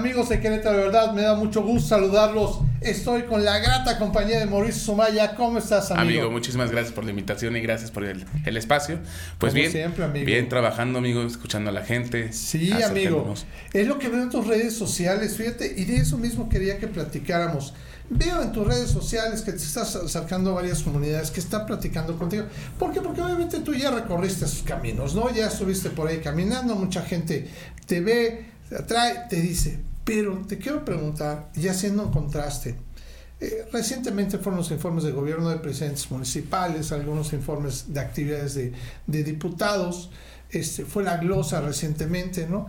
amigos de Querétaro? De verdad, me da mucho gusto saludarlos. Estoy con la grata compañía de Mauricio Sumaya. ¿Cómo estás, amigo? Amigo, muchísimas gracias por la invitación y gracias por el, el espacio. Pues Como bien, siempre, amigo. bien trabajando, amigo, escuchando a la gente. Sí, amigo. Es lo que veo en tus redes sociales, fíjate, y de eso mismo quería que platicáramos. Veo en tus redes sociales que te estás acercando a varias comunidades, que están platicando contigo. ¿Por qué? Porque obviamente tú ya recorriste esos caminos, ¿no? Ya estuviste por ahí caminando, mucha gente te ve, te atrae, te dice. Pero te quiero preguntar, y haciendo un contraste, eh, recientemente fueron los informes de gobierno de presidentes municipales, algunos informes de actividades de, de diputados, este, fue la glosa recientemente, ¿no?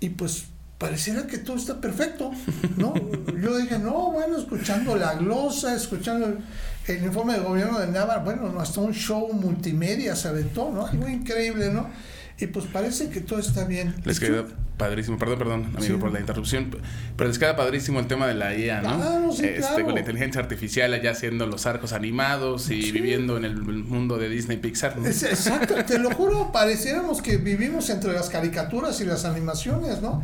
Y pues pareciera que todo está perfecto, ¿no? Yo dije, no, bueno, escuchando la glosa, escuchando el, el informe de gobierno de Navarra, bueno, no, hasta un show multimedia se aventó, ¿no? Algo increíble, ¿no? Y pues parece que todo está bien. Les ¿Tú- queda padrísimo, perdón, perdón, amigo, Sí. por la interrupción, pero les queda padrísimo el tema de la IA, ¿no? Claro, sí, este, claro. Con la inteligencia artificial allá haciendo los arcos animados y Sí. viviendo en el mundo de Disney Pixar, ¿no? Es- exacto, te lo juro, pareciéramos que vivimos entre las caricaturas y las animaciones, ¿no?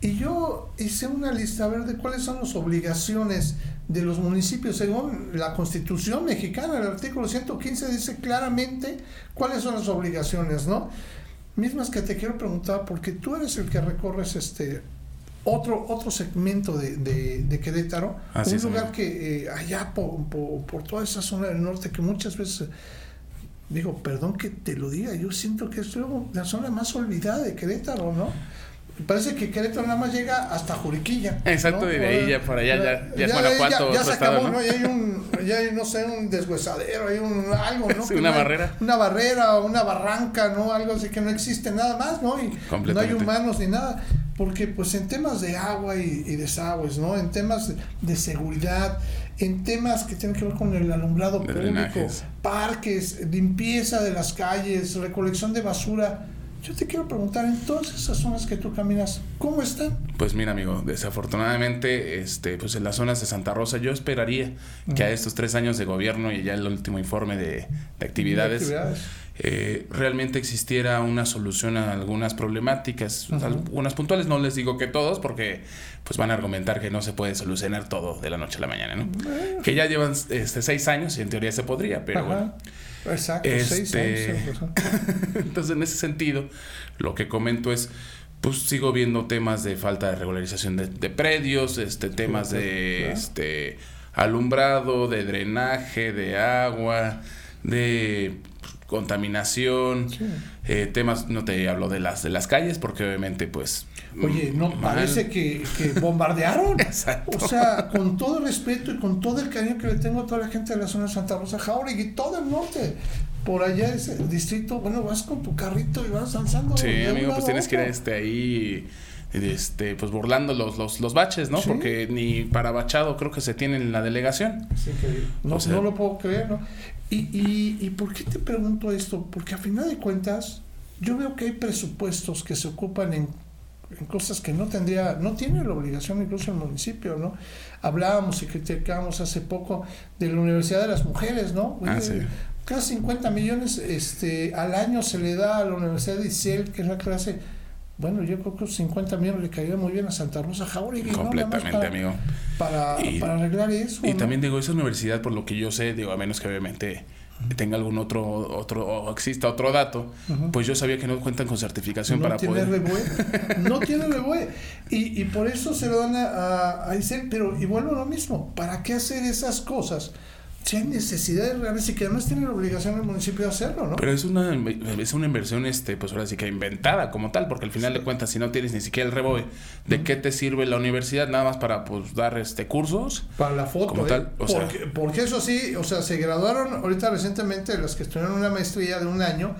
Y yo hice una lista a ver de cuáles son las obligaciones de los municipios según la Constitución mexicana, el artículo 115 dice claramente cuáles son las obligaciones, ¿no? Mismas que te quiero preguntar porque tú eres el que recorres este otro otro segmento de, de, de Querétaro, Así un es, lugar amigo. que eh, allá por, por, por toda esa zona del norte que muchas veces Digo, perdón que te lo diga, yo siento que es luego la zona más olvidada de Querétaro, ¿no? Parece que Querétaro nada más llega hasta Juriquilla. Exacto, ¿no? y de ahí ya por allá ya- ya es Guanajuato, Ya, ya otro se estado, acabó, ¿no? ¿no? Ya hay un, ya hay, no sé, un deshuesadero, hay un algo, ¿no? Sí, una barrera. Una barrera, una barranca, ¿no? Algo así que no existe nada más, ¿no? Y no hay humanos ni nada. Porque pues en temas de agua y, y desagües, ¿no? En temas de, de seguridad, en temas que tienen que ver con el alumbrado De público, drenajes. parques, limpieza de las calles, recolección de basura. Yo te quiero preguntar, en todas esas zonas que tú caminas, ¿cómo están? Pues mira, amigo, desafortunadamente, este, pues en las zonas de Santa Rosa, yo esperaría que a estos tres años de gobierno y ya el último informe de, de actividades, Actividades. Eh, realmente existiera una solución a algunas problemáticas, algunas puntuales, no les digo que todos, porque pues van a argumentar que no se puede solucionar todo de la noche a la mañana, ¿no? Que ya llevan este, seis años y en teoría se podría, pero bueno. Exacto, seis Este- años. razón. Entonces, en ese sentido, lo que comento es, pues sigo viendo temas de falta de regularización de, de predios, este, temas de este alumbrado, de drenaje, de agua, de contaminación, Sí. eh, temas, no te hablo de las de las calles, porque obviamente, pues. Oye, no mal. parece que, que bombardearon. Exacto. O sea, con todo el respeto y con todo el cariño que le tengo a toda la gente de la zona de Santa Rosa, Jauregui y todo el norte. Por allá ese distrito, bueno, vas con tu carrito y vas avanzando. Sí, amigo, pues tienes que ir este, ahí, este, pues burlando los, los, los baches, ¿no? Sí. Porque ni para bachado creo que se tiene en la delegación. Es. No, O sea- no lo puedo creer, ¿no? Y, y, ¿Y por qué te pregunto esto? Porque a final de cuentas, yo veo que hay presupuestos que se ocupan en, en cosas que no tendría, no tiene la obligación incluso el municipio, ¿no? Hablábamos y criticábamos hace poco de la Universidad de las Mujeres, ¿no? Ah, sí. Casi 50 millones este, al año se le da a la Universidad de Isel, que es la clase. Bueno, yo creo que 50 millones le caería muy bien a Santa Rosa Jauregui, ¿no? Completamente, para, amigo. Para, Y- para arreglar eso. Y ¿no? también digo, esa universidad, por lo que yo sé, digo, a menos que obviamente tenga algún otro, otro, o exista otro dato, pues yo sabía que no cuentan con certificación no para tiene poder. No tiene rebué. Y, y por eso se lo dan a, a, a Isel, pero y vuelvo a lo mismo. ¿Para qué hacer esas cosas? Si hay necesidades reales y que además tiene la obligación el municipio de hacerlo, ¿no? Pero es una, es una inversión, este, pues ahora sí que inventada como tal, porque al final de cuentas, si no tienes ni siquiera el reboe, ¿de qué te sirve la universidad? Nada más para pues dar este cursos. Para la foto, Como ¿eh? tal, o sea- porque, porque eso sí, o sea, se graduaron ahorita recientemente los que estudiaron una maestría de un año.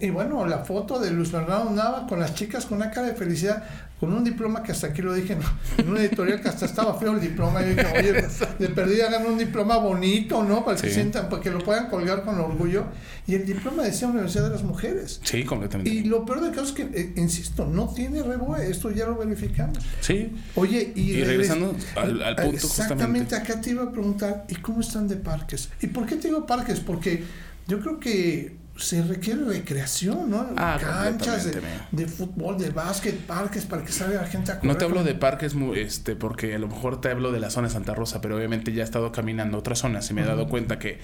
Y bueno, la foto de Luis Bernardo Nava con las chicas con una cara de felicidad, con un diploma que hasta aquí lo dije, en una editorial que hasta estaba feo el diploma. Y yo dije, oye, de perdida hagan un diploma bonito, ¿no? Para que Sí. sientan, para que lo puedan colgar con orgullo. Y el diploma decía Universidad de las Mujeres. Sí, completamente. Y lo peor del caso es que, eh, insisto, no tiene reboe, esto ya lo verificamos. Sí, Oye, y, Y regres- regresando al- al punto Exactamente, justamente. acá te iba a preguntar, ¿y cómo están de parques? ¿Y por qué te digo parques? Porque yo creo que se requiere recreación, ¿no? Ah, Canchas de, fútbol, de básquet, parques para que salga la gente a correr. No te hablo de parques, este, porque a lo mejor te hablo de la zona de Santa Rosa, pero obviamente ya he estado caminando a otras zonas y me he dado cuenta que,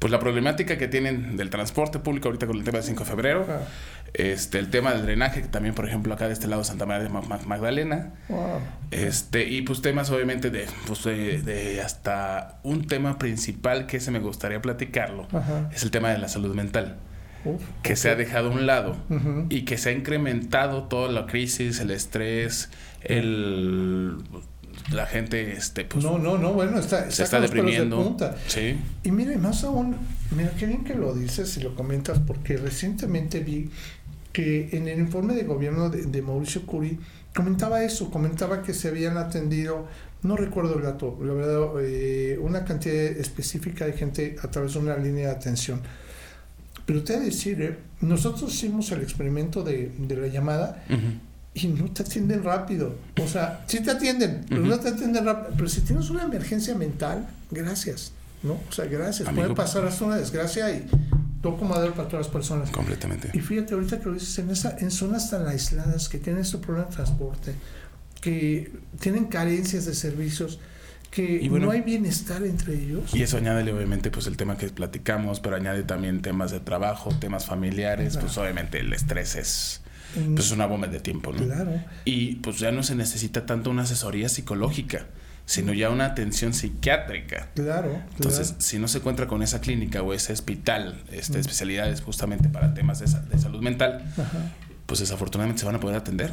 pues la problemática que tienen del transporte público ahorita con el tema del 5 de febrero, este, el tema del drenaje, que también, por ejemplo, acá de este lado de Santa María de Ma- Ma- Magdalena, este, y pues temas obviamente de, pues de, de hasta un tema principal que ese me gustaría platicarlo, es el tema de la salud mental, Uf, que se ha dejado a un lado y que se ha incrementado toda la crisis, el estrés, el la gente este pues No, no, no, bueno, está, se está de deprimiendo. Sí. Y mire, más aún, mira qué bien que lo dices y lo comentas, porque recientemente vi que en el informe de gobierno de, de Mauricio Curi comentaba eso, comentaba que se habían atendido, no recuerdo el dato, la verdad, eh, una cantidad específica de gente a través de una línea de atención. Pero te voy a decir, eh, nosotros hicimos el experimento de, de la llamada y no te atienden rápido. O sea, sí te atienden, pero no te atienden rápido. Pero si tienes una emergencia mental, gracias. ¿No? O sea, gracias. Amigo. Puede pasar hasta una desgracia y toco madera para todas las personas. Completamente. Y fíjate, ahorita que lo dices, en, esa, en zonas tan aisladas que tienen este problema de transporte, que tienen carencias de servicios, que Y bueno- no hay bienestar entre ellos. Y eso añade obviamente pues el tema que platicamos, pero añade también temas de trabajo, temas familiares, pues obviamente el estrés es pues una bomba de tiempo, ¿no? claro. Y pues ya no se necesita tanto una asesoría psicológica, sino ya una atención psiquiátrica. Claro, Entonces, si no se encuentra con esa clínica o ese hospital, este, Mm. especialidades justamente para temas de, de salud mental, Ajá. Pues desafortunadamente se van a poder atender.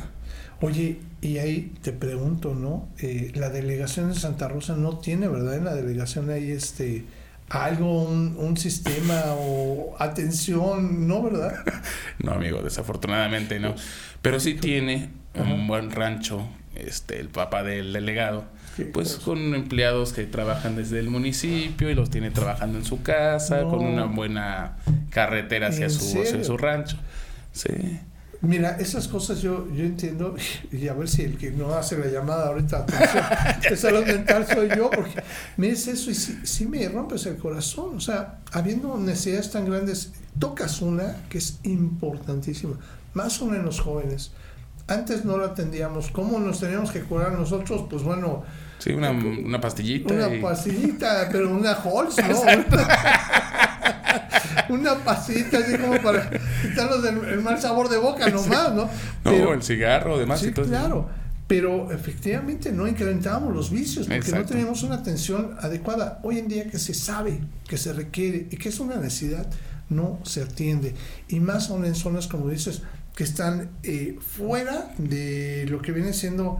Oye, y ahí te pregunto, ¿no? Eh, la delegación de Santa Rosa no tiene, ¿verdad? En la delegación hay este algo, un, un sistema o atención, ¿no, verdad? No, amigo, desafortunadamente no. Pero sí tiene Ajá. un buen rancho, este, el papá del delegado, Qué pues cosa. con empleados que trabajan desde el municipio y los tiene trabajando en su casa, No. con una buena carretera hacia ¿En su, hacia su rancho. Sí. Mira, esas cosas yo, yo entiendo, y a ver si el que no hace la llamada ahorita atención, de salud mental soy yo, porque me dice eso y sí, sí me rompes el corazón. O sea, habiendo necesidades tan grandes, tocas una que es importantísima, más aún en los jóvenes. Antes no la atendíamos. ¿Cómo nos teníamos que curar nosotros? Pues bueno, Sí, una, una pastillita. una y- pastillita, pero una Halls, ¿no? una pastillita así como para quitarnos el, el mal sabor de boca nomás, ¿no? No, Pero- el cigarro, demás sí, y todo eso. claro. Pero efectivamente no incrementábamos los vicios porque no teníamos una atención adecuada. Hoy en día que se sabe, que se requiere y que es una necesidad, no se atiende. Y más aún en zonas, como dices, que están eh, fuera de lo que viene siendo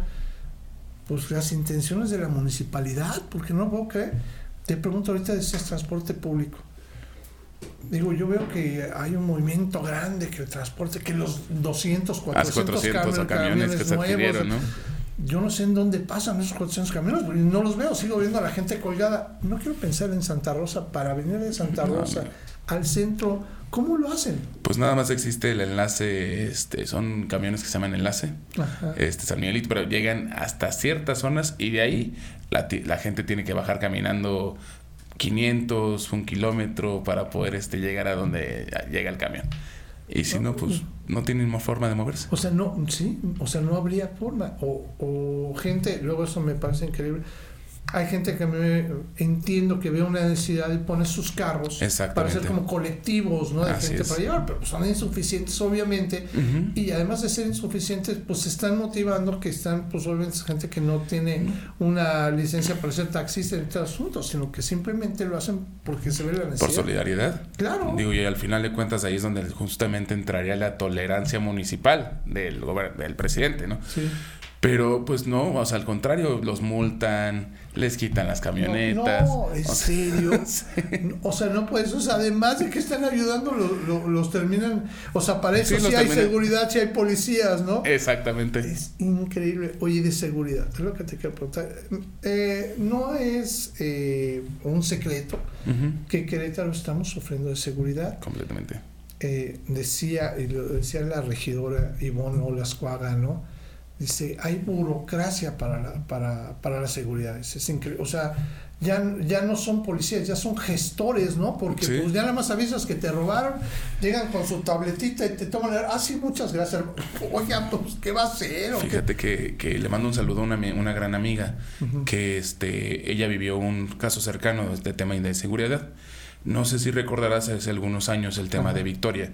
pues las intenciones de la municipalidad, porque no puedo creer. Te pregunto ahorita de ese transporte público. Digo, yo veo que hay un movimiento grande que el transporte, que los 200, 400, Hace 400 cami- camiones que se nuevos, adquirieron, ¿no? Yo no sé en dónde pasan esos 400 camiones, porque no los veo, sigo viendo a la gente colgada. No quiero pensar en Santa Rosa, para venir de Santa Rosa al centro, ¿cómo lo hacen? Pues nada más existe el enlace, este, son camiones que se llaman enlace, Ajá. este San Miguelito, pero llegan hasta ciertas zonas y de ahí la, la gente tiene que bajar caminando 500, un kilómetro para poder este, llegar a donde llega el camión. Y si no, pues no tienen más forma de moverse. O sea, no, sí, o sea, no habría forma. O, o gente, luego eso me parece increíble. Hay gente que me entiendo que ve una necesidad y pone sus carros para ser como colectivos, ¿no? De Así gente es. para llevar, pero son insuficientes, obviamente. Y además de ser insuficientes, pues se están motivando que están, pues obviamente, gente que no tiene una licencia para ser taxista en este asunto, sino que simplemente lo hacen porque se ve la necesidad. Por solidaridad. Claro. Digo, y al final de cuentas ahí es donde justamente entraría la tolerancia municipal del, del presidente, ¿no? Sí. Pero pues no, o sea, al contrario, los multan, les quitan las camionetas. No, en O sea, serio. O sea, no puedes, o sea, además de que están ayudando, lo- lo- los terminan, o sea, para eso Sí, hay terminan- seguridad, sí hay policías, ¿no? Exactamente. Es increíble. Oye, de seguridad, es lo que te quiero preguntar. Eh, no es eh, un secreto Ujú. que Querétaro estamos sufriendo de seguridad. Completamente. Eh, decía, y lo decía la regidora Ivonne Olascuaga, ¿no? Dice, hay burocracia para la, para, para la seguridad. Es, increíble. O sea, ya, ya no son policías, ya son gestores, ¿no? Porque pues ya nada más avisas que te robaron, llegan con su tabletita y te toman, ah, sí, muchas gracias. Oye, pues, ¿qué va a hacer? Fíjate que, que, le mando un saludo a una, una gran amiga, que este, ella vivió un caso cercano de este tema de seguridad. No sé si recordarás hace algunos años el tema de Victoria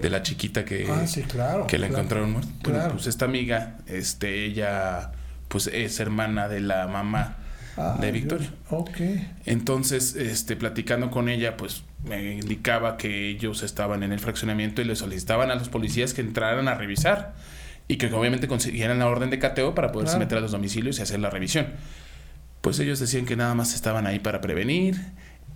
de la chiquita que, ah, sí, claro, que la encontraron muerta. Bueno, pues esta amiga, este, ella pues es hermana de la mamá ah, de Victoria. Entonces, este, platicando con ella, pues me indicaba que ellos estaban en el fraccionamiento y le solicitaban a los policías que entraran a revisar y que obviamente consiguieran la orden de cateo para poderse meter a los domicilios y hacer la revisión. Pues ellos decían que nada más estaban ahí para prevenir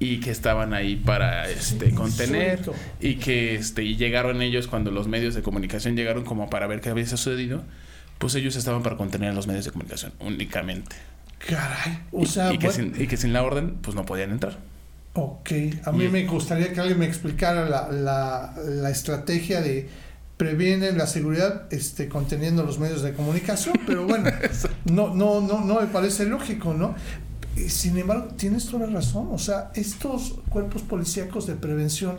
y que estaban ahí para este contener y que este y llegaron ellos cuando los medios de comunicación llegaron como para ver qué había sucedido pues ellos estaban para contener a los medios de comunicación únicamente. Caray. O sea y, que sin, y, que sin, la orden pues no podían entrar. Ok. A mí me gustaría que alguien me explicara la, la, la estrategia de previenen la seguridad este conteniendo los medios de comunicación pero bueno no no no no me parece lógico no sin embargo, tienes toda la razón. O sea, estos cuerpos policíacos de prevención,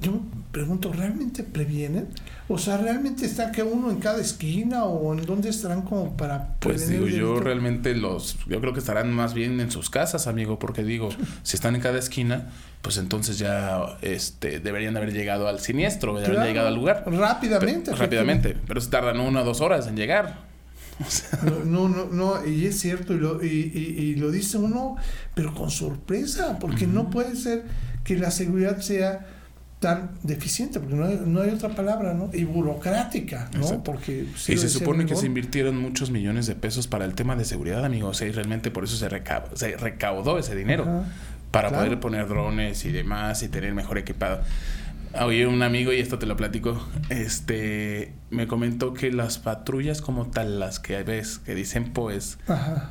yo me pregunto, ¿realmente previenen? O sea, ¿realmente está que uno en cada esquina o en dónde estarán como para Pues digo, yo realmente los, yo creo que estarán más bien en sus casas, amigo, porque digo, si están en cada esquina, pues entonces ya este deberían haber llegado al siniestro, deberían haber llegado al lugar. Rápidamente. rápidamente, pero se tardan una o dos horas en llegar. No, no, no, y es cierto, y lo, y, y, lo dice uno, pero con sorpresa, porque no puede ser que la seguridad sea tan deficiente, porque no hay, no hay otra palabra, ¿no? Y burocrática, ¿no? Porque y se supone que se invirtieron muchos millones de pesos para el tema de seguridad, amigos, y realmente por eso se, se recaudó ese dinero, para poder poner drones y demás y tener mejor equipado. Oye, un amigo, y esto te lo platico, este, me comentó que las patrullas como tal, las que ves, que dicen pues,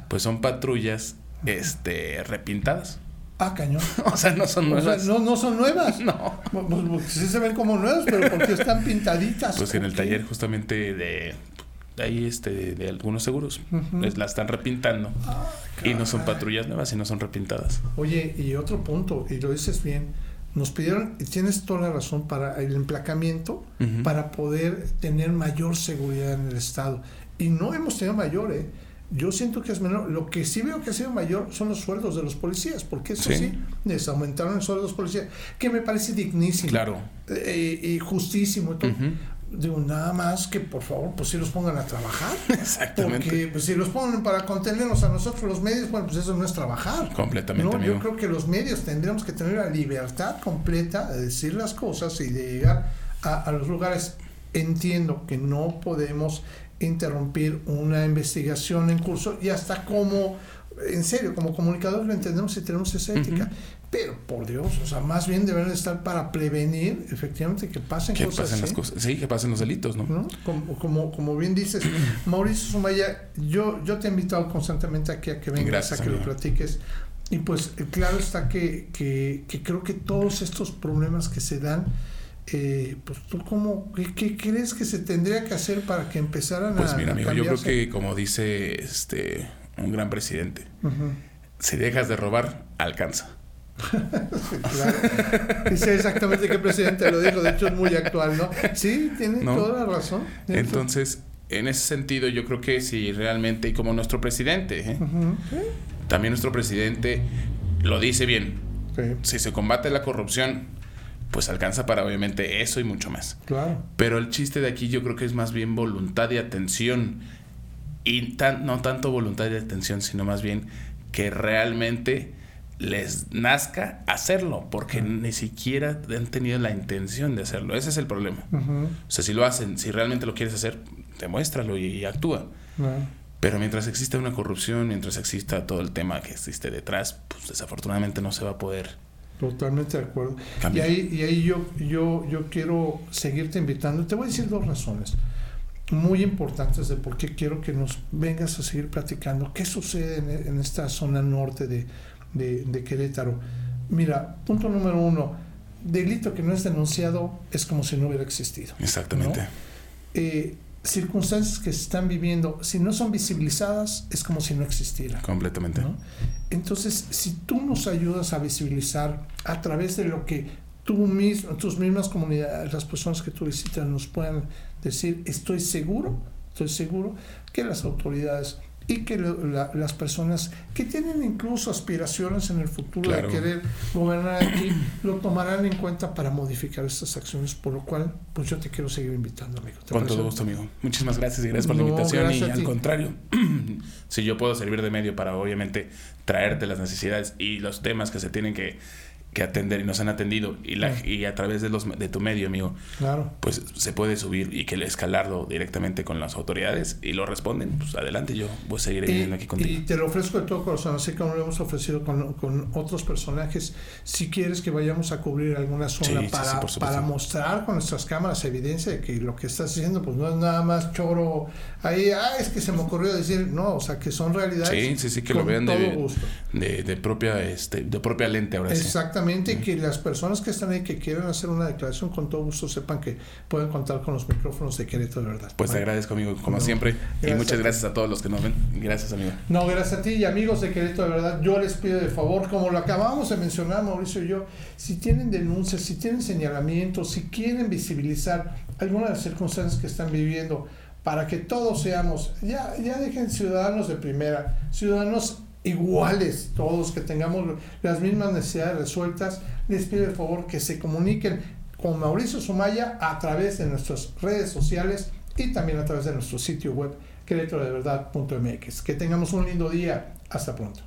pues son patrullas, este, repintadas. Ah, cañón. o sea, no son nuevas. no, no son nuevas. no. Pues, pues, sí se ven como nuevas, pero porque están pintaditas. Pues en el taller justamente de ahí este de, algunos seguros les la están repintando ah, y no son patrullas nuevas sino son repintadas oye y otro punto y lo dices bien nos pidieron, y tienes toda la razón, para el emplacamiento, para poder tener mayor seguridad en el Estado. Y no hemos tenido mayor, ¿eh? Yo siento que es menor. Lo que sí veo que ha sido mayor son los sueldos de los policías, porque eso sí, les aumentaron el sueldo de los policías, que me parece dignísimo. Claro. Eh, y justísimo. Todo digo, nada más que por favor, pues si los pongan a trabajar. Exactamente. Porque pues, si los ponen para contenernos a nosotros los medios, bueno, pues eso no es trabajar. Completamente. Yo creo que los medios tendríamos que tener la libertad completa de decir las cosas y de llegar a, a los lugares. Entiendo que no podemos interrumpir una investigación en curso y hasta como en serio, como comunicadores lo entendemos y tenemos esa ética. Pero, por Dios, o sea, más bien deben estar para prevenir efectivamente que pasen que cosas pasen Las cosas. Sí, que pasen los delitos, ¿no? Como, como, como, bien dices, Mauricio Sumaya, yo, yo te he invitado constantemente aquí a que vengas, a que lo platiques. Y pues claro está que, que, que, creo que todos estos problemas que se dan, eh, pues tú cómo, qué, crees que se tendría que hacer para que empezaran a... Pues mira, amigo, yo creo que como dice este un gran presidente. Si dejas de robar, alcanza. claro. sé exactamente qué presidente lo dijo, de hecho es muy actual, ¿no? Sí, tiene toda la razón. Entonces, en ese sentido, yo creo que si realmente, y como nuestro presidente, ¿eh? también nuestro presidente lo dice bien. Si se combate la corrupción, pues alcanza para obviamente eso y mucho más. Claro. Pero el chiste de aquí yo creo que es más bien voluntad y atención y no tanto voluntad de atención, sino más bien que realmente les nazca hacerlo, porque ni siquiera han tenido la intención de hacerlo. Ese es el problema. O sea, si lo hacen, si realmente lo quieres hacer, demuéstralo y, actúa. Pero mientras exista una corrupción, mientras exista todo el tema que existe detrás, pues desafortunadamente no se va a poder. Totalmente de acuerdo. Y ahí, y ahí yo, yo, yo quiero seguirte invitando. Te voy a decir dos razones muy importantes de por qué quiero que nos vengas a seguir platicando qué sucede en, esta zona norte de, de, Querétaro. Mira, punto número uno, delito que no es denunciado es como si no hubiera existido. Exactamente. Eh, circunstancias que se están viviendo, si no son visibilizadas, es como si no existieran. Completamente. Entonces, si tú nos ayudas a visibilizar a través de lo que tú mismo, tus mismas comunidades, las personas que tú visitas nos puedan decir, estoy seguro, estoy seguro que las autoridades y que las personas que tienen incluso aspiraciones en el futuro de querer gobernar aquí lo tomarán en cuenta para modificar estas acciones, por lo cual pues yo te quiero seguir invitando, amigo. Con todo gusto, amigo. Muchísimas gracias y gracias por la invitación y al contrario, si yo puedo servir de medio para obviamente traerte las necesidades y los temas que se tienen que que atender y nos han atendido y, la, y a través de, los, de tu medio, amigo, claro. pues se puede subir y que escalarlo directamente con las autoridades y lo responden, pues adelante, yo voy a seguir aquí contigo. Y te lo ofrezco de todo corazón, así como lo hemos ofrecido con, con otros personajes. Si quieres que vayamos a cubrir alguna zona para, para mostrar con nuestras cámaras evidencia de que lo que estás haciendo pues no es nada más choro ahí, ah, es que se me ocurrió decir, no, o sea, que son realidades. Sí, sí, sí, que lo vean de, de, de, propia, este, de propia lente ahora Exactamente que las personas que están ahí que quieran hacer una declaración con todo gusto sepan que pueden contar con los micrófonos de Querétaro de verdad. Pues te agradezco, amigo, como siempre. Y muchas gracias a todos los que nos ven. Gracias, amigo. No, gracias a ti y amigos de Querétaro de verdad. Yo les pido de favor, como lo acabamos de mencionar, Mauricio y yo, si tienen denuncias, si tienen señalamientos, si quieren visibilizar alguna de las circunstancias que están viviendo, para que todos seamos, ya, ya dejen ciudadanos de primera, ciudadanos iguales todos, que tengamos las mismas necesidades resueltas, les pido el favor que se comuniquen con Mauricio Sumaya a través de nuestras redes sociales y también a través de nuestro sitio web queretrodeverdad.mx. Que tengamos un lindo día. Hasta pronto.